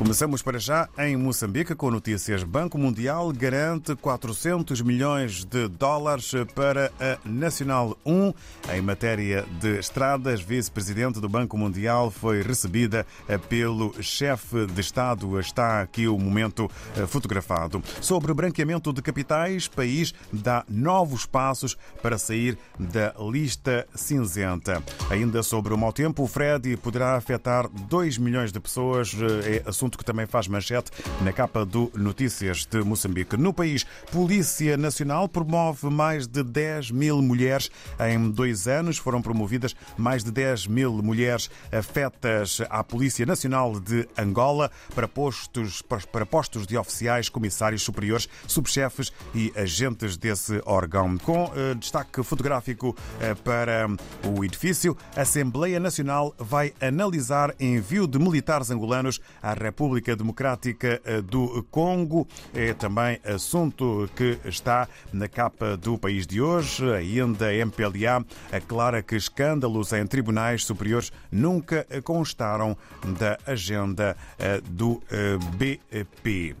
Começamos para já em Moçambique com notícias. Banco Mundial garante 400 milhões de dólares para a Nacional 1. Em matéria de estradas, vice-presidente do Banco Mundial foi recebida pelo chefe de Estado. Está aqui o momento fotografado. Sobre branqueamento de capitais, país dá novos passos para sair da lista cinzenta. Ainda sobre o mau tempo, o Fred poderá afetar 2 milhões de pessoas. É assunto que também faz manchete na capa do Notícias de Moçambique. No país, Polícia Nacional promove mais de 10 mil mulheres. Em dois anos foram promovidas mais de 10 mil mulheres afetas à Polícia Nacional de Angola para postos, para postos de oficiais, comissários superiores, subchefes e agentes desse órgão. Com eh, destaque fotográfico eh, para o edifício, a Assembleia Nacional vai analisar envio de militares angolanos à República Democrática eh, do Congo. É também assunto que está na capa do país de hoje. Ainda a MPLA aclara que escândalos em tribunais superiores nunca constaram da agenda eh, do eh, BP.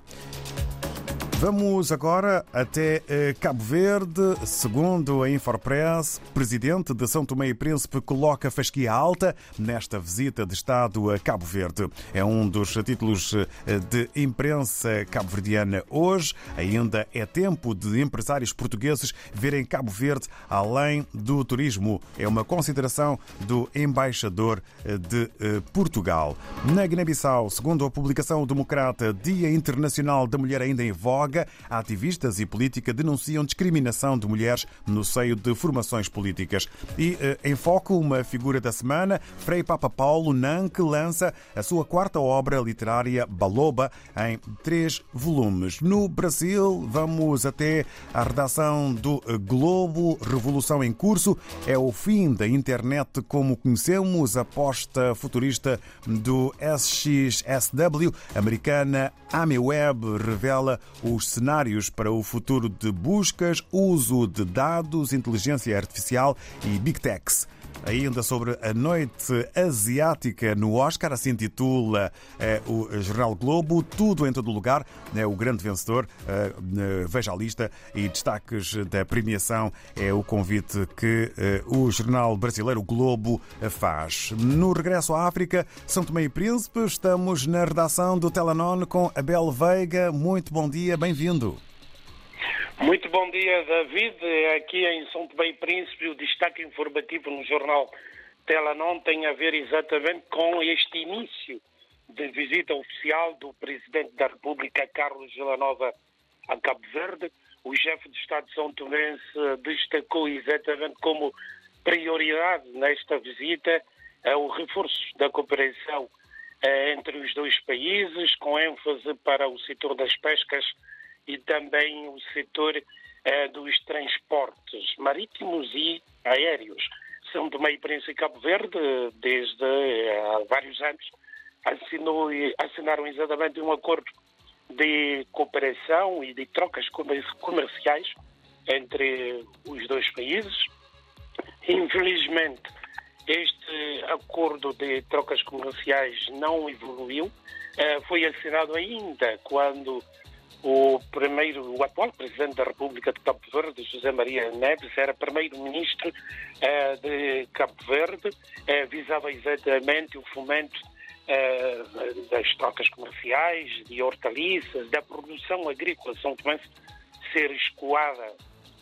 Vamos agora até eh, Cabo Verde. Segundo a Infopress, presidente de São Tomé e Príncipe coloca fasquia alta nesta visita de Estado a Cabo Verde. É um dos títulos eh, de imprensa cabo-verdiana hoje. Ainda é tempo de empresários portugueses verem Cabo Verde além do turismo. É uma consideração do embaixador eh, de Portugal. Na Guiné-Bissau, segundo a publicação democrata Dia Internacional da Mulher ainda em voga, ativistas e política denunciam discriminação de mulheres no seio de formações políticas. E em foco, uma figura da semana, Frei Papa Paulo Nanque lança a sua quarta obra literária, Baloba, em três volumes. No Brasil, vamos até a redação do Globo, Revolução em Curso. É o fim da internet como conhecemos, aposta futurista do SXSW, americana AmiWeb, revela os os cenários para o futuro de buscas, uso de dados, inteligência artificial e Big Techs. Ainda sobre a noite asiática no Oscar, assim titula é, o Jornal Globo, tudo em todo lugar, é o grande vencedor. É, veja a lista e destaques da premiação é o convite que é, o jornal brasileiro Globo faz. No regresso à África, São Tomé e Príncipe, estamos na redação do Telenon com Abel Veiga. Muito bom dia, bem-vindo. Muito bom dia, David. Aqui em São Tomé e Príncipe, o destaque informativo no jornal Telanon tem a ver exatamente com este início de visita oficial do Presidente da República, Carlos Villanova, a Cabo Verde. O chefe de Estado de São Tomé destacou exatamente como prioridade nesta visita o reforço da cooperação eh, entre os dois países, com ênfase para o setor das pescas e também o setor eh, dos transportes marítimos e aéreos. São Tomé e Príncipe Cabo Verde, desde eh, há vários anos, assinou, assinaram exatamente um acordo de cooperação e de trocas comerciais entre os dois países. Infelizmente, este acordo de trocas comerciais não evoluiu. Eh, foi assinado ainda quando o primeiro, o atual presidente da República de Cabo Verde, José Maria Neves, era primeiro-ministro uh, de Cabo Verde, uh, visava exatamente o fomento uh, das trocas comerciais, de hortaliças, da produção agrícola São Tomé ser escoada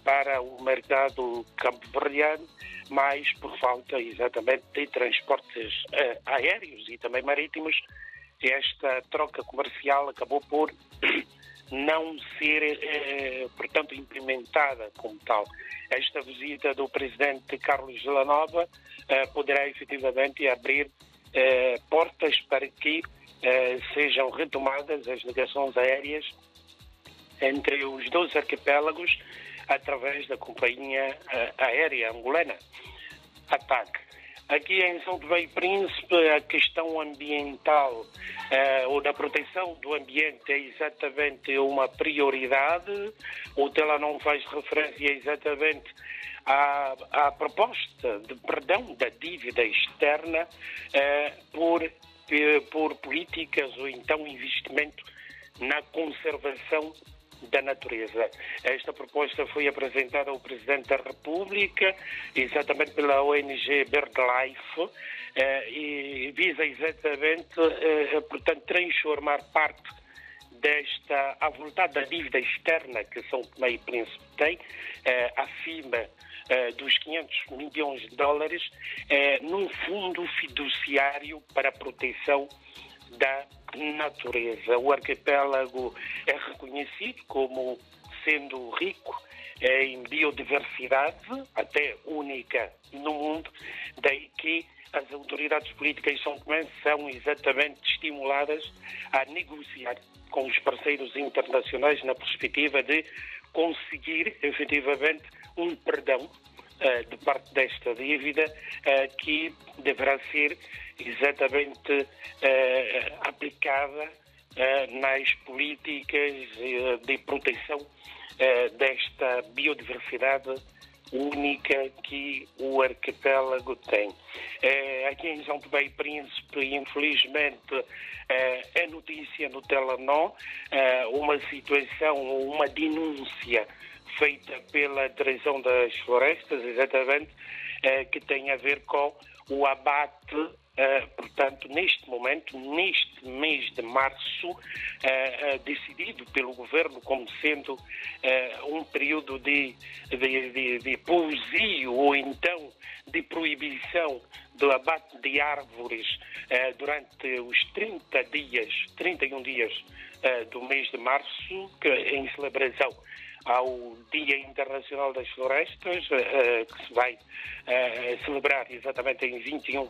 para o mercado cabo-verdiano, mas por falta exatamente de transportes aéreos e também marítimos, esta troca comercial acabou por não ser, eh, portanto, implementada como tal. Esta visita do presidente Carlos Villanova eh, poderá efetivamente abrir eh, portas para que eh, sejam retomadas as ligações aéreas entre os dois arquipélagos através da companhia eh, aérea angolana ATAC. Aqui em São e Príncipe, a questão ambiental uh, ou da proteção do ambiente é exatamente uma prioridade. O TELA não faz referência exatamente à, à proposta de perdão da dívida externa uh, por por políticas ou então investimento na conservação da natureza. Esta proposta foi apresentada ao Presidente da República, exatamente pela ONG BirdLife, eh, e visa exatamente, eh, portanto, transformar parte desta avultada dívida externa que São Tomé e Príncipe tem, eh, acima dos 500 milhões de dólares, num fundo fiduciário para a proteção da natureza. O arquipélago é reconhecido como sendo rico em biodiversidade, até única no mundo, daí que as autoridades políticas São são exatamente estimuladas a negociar com os parceiros internacionais na perspectiva de conseguir efetivamente um perdão uh, de parte desta dívida uh, que deverá ser exatamente uh, aplicada uh, nas políticas uh, de proteção desta biodiversidade única que o arquipélago tem. aqui em São Tomé e Príncipe, infelizmente, é notícia no Telenor uma situação, uma denúncia feita pela Direção das Florestas, exatamente, que tem a ver com o abate Uh, portanto, neste momento, neste mês de março, uh, decidido pelo governo como sendo um período de, de, de, de pousio ou então de proibição do abate de árvores durante os 30 dias, 31 dias do mês de março, que, em celebração ao Dia Internacional das Florestas, que se vai celebrar exatamente em 21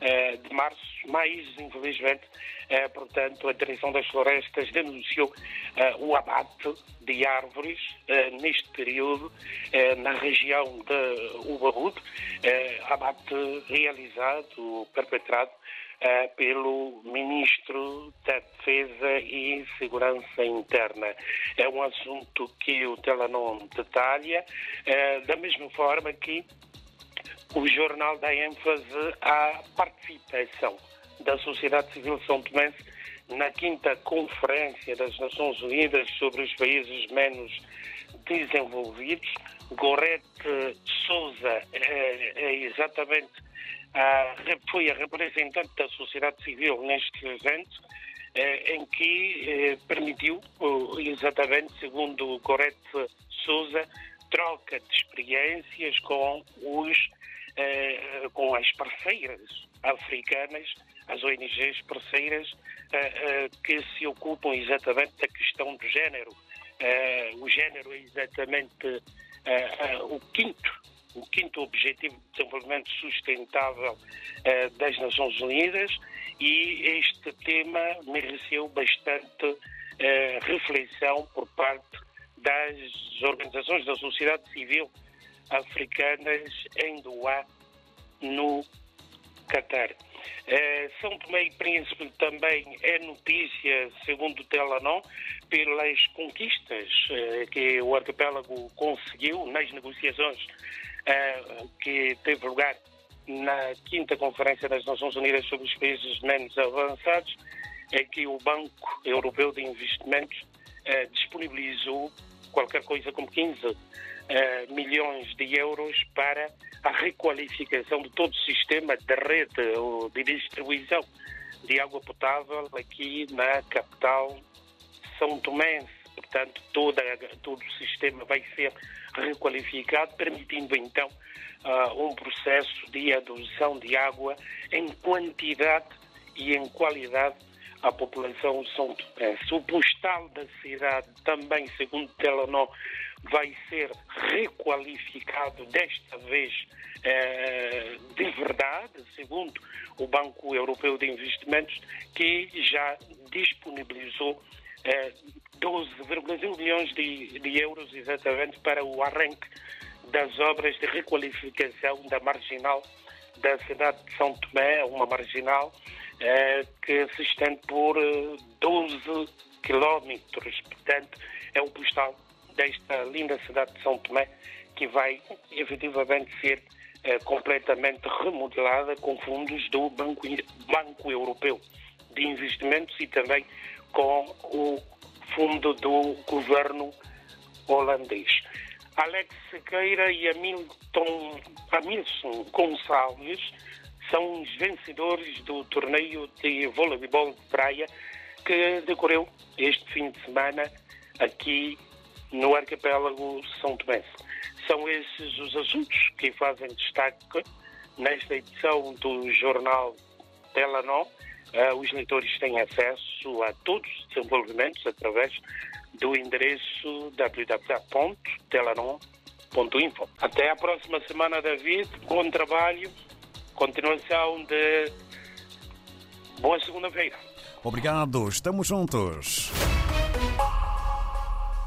eh, de março, mas infelizmente, eh, portanto, a Direção das Florestas denunciou eh, o abate de árvores neste período na região de Ubarud, abate realizado, perpetrado pelo Ministro da Defesa e Segurança Interna. É um assunto que o Telenon detalha, da mesma forma que o jornal dá ênfase à participação da sociedade civil são tomense na quinta conferência das Nações Unidas sobre os países menos desenvolvidos. Gorete Souza é, é exatamente foi a representante da sociedade civil neste evento, é, em que é, permitiu, exatamente segundo Gorete Souza, troca de experiências com os eh, com as parceiras africanas, as ONGs parceiras eh, eh, que se ocupam exatamente da questão do género. o género é exatamente o quinto o quinto objetivo de desenvolvimento sustentável das Nações Unidas e este tema mereceu bastante reflexão por parte das organizações da sociedade civil africanas em Doá, no Catar. Eh, São Tomé e Príncipe também é notícia, segundo Telanon, pelas conquistas eh, que o arquipélago conseguiu nas negociações eh, que teve lugar na quinta Conferência das Nações Unidas sobre os países menos avançados, é que o Banco Europeu de Investimentos disponibilizou qualquer coisa como 15 eh, milhões de euros para a requalificação de todo o sistema de rede de distribuição de água potável aqui na capital São Tomé. Portanto, toda, todo o sistema vai ser requalificado, permitindo então uh, um processo de adoção de água em quantidade e em qualidade à população São Tomé. O postal da cidade também, segundo Telenor, vai ser requalificado desta vez eh, de verdade, segundo o Banco Europeu de Investimentos, que já disponibilizou eh, 12,1 milhões de, de euros exatamente para o arranque das obras de requalificação da marginal da cidade de São Tomé, uma marginal eh, que se estende por 12 eh, quilómetros. Portanto, é um postal desta linda cidade de São Tomé, que vai efetivamente ser eh, completamente remodelada com fundos do Banco, Banco Europeu de Investimentos e também com o fundo do governo holandês. Alex Sequeira e Hamilton, Hamilton Gonçalves são os vencedores do torneio de voleibol de praia que decorreu este fim de semana aqui no arquipélago São Tomé. São esses os assuntos que fazem destaque nesta edição do jornal Telanó. Uh, os leitores têm acesso a todos os desenvolvimentos através do endereço www.telanon.info. Até a próxima semana, David. Bom trabalho. Continuação de boa segunda-feira. Obrigado. Estamos juntos.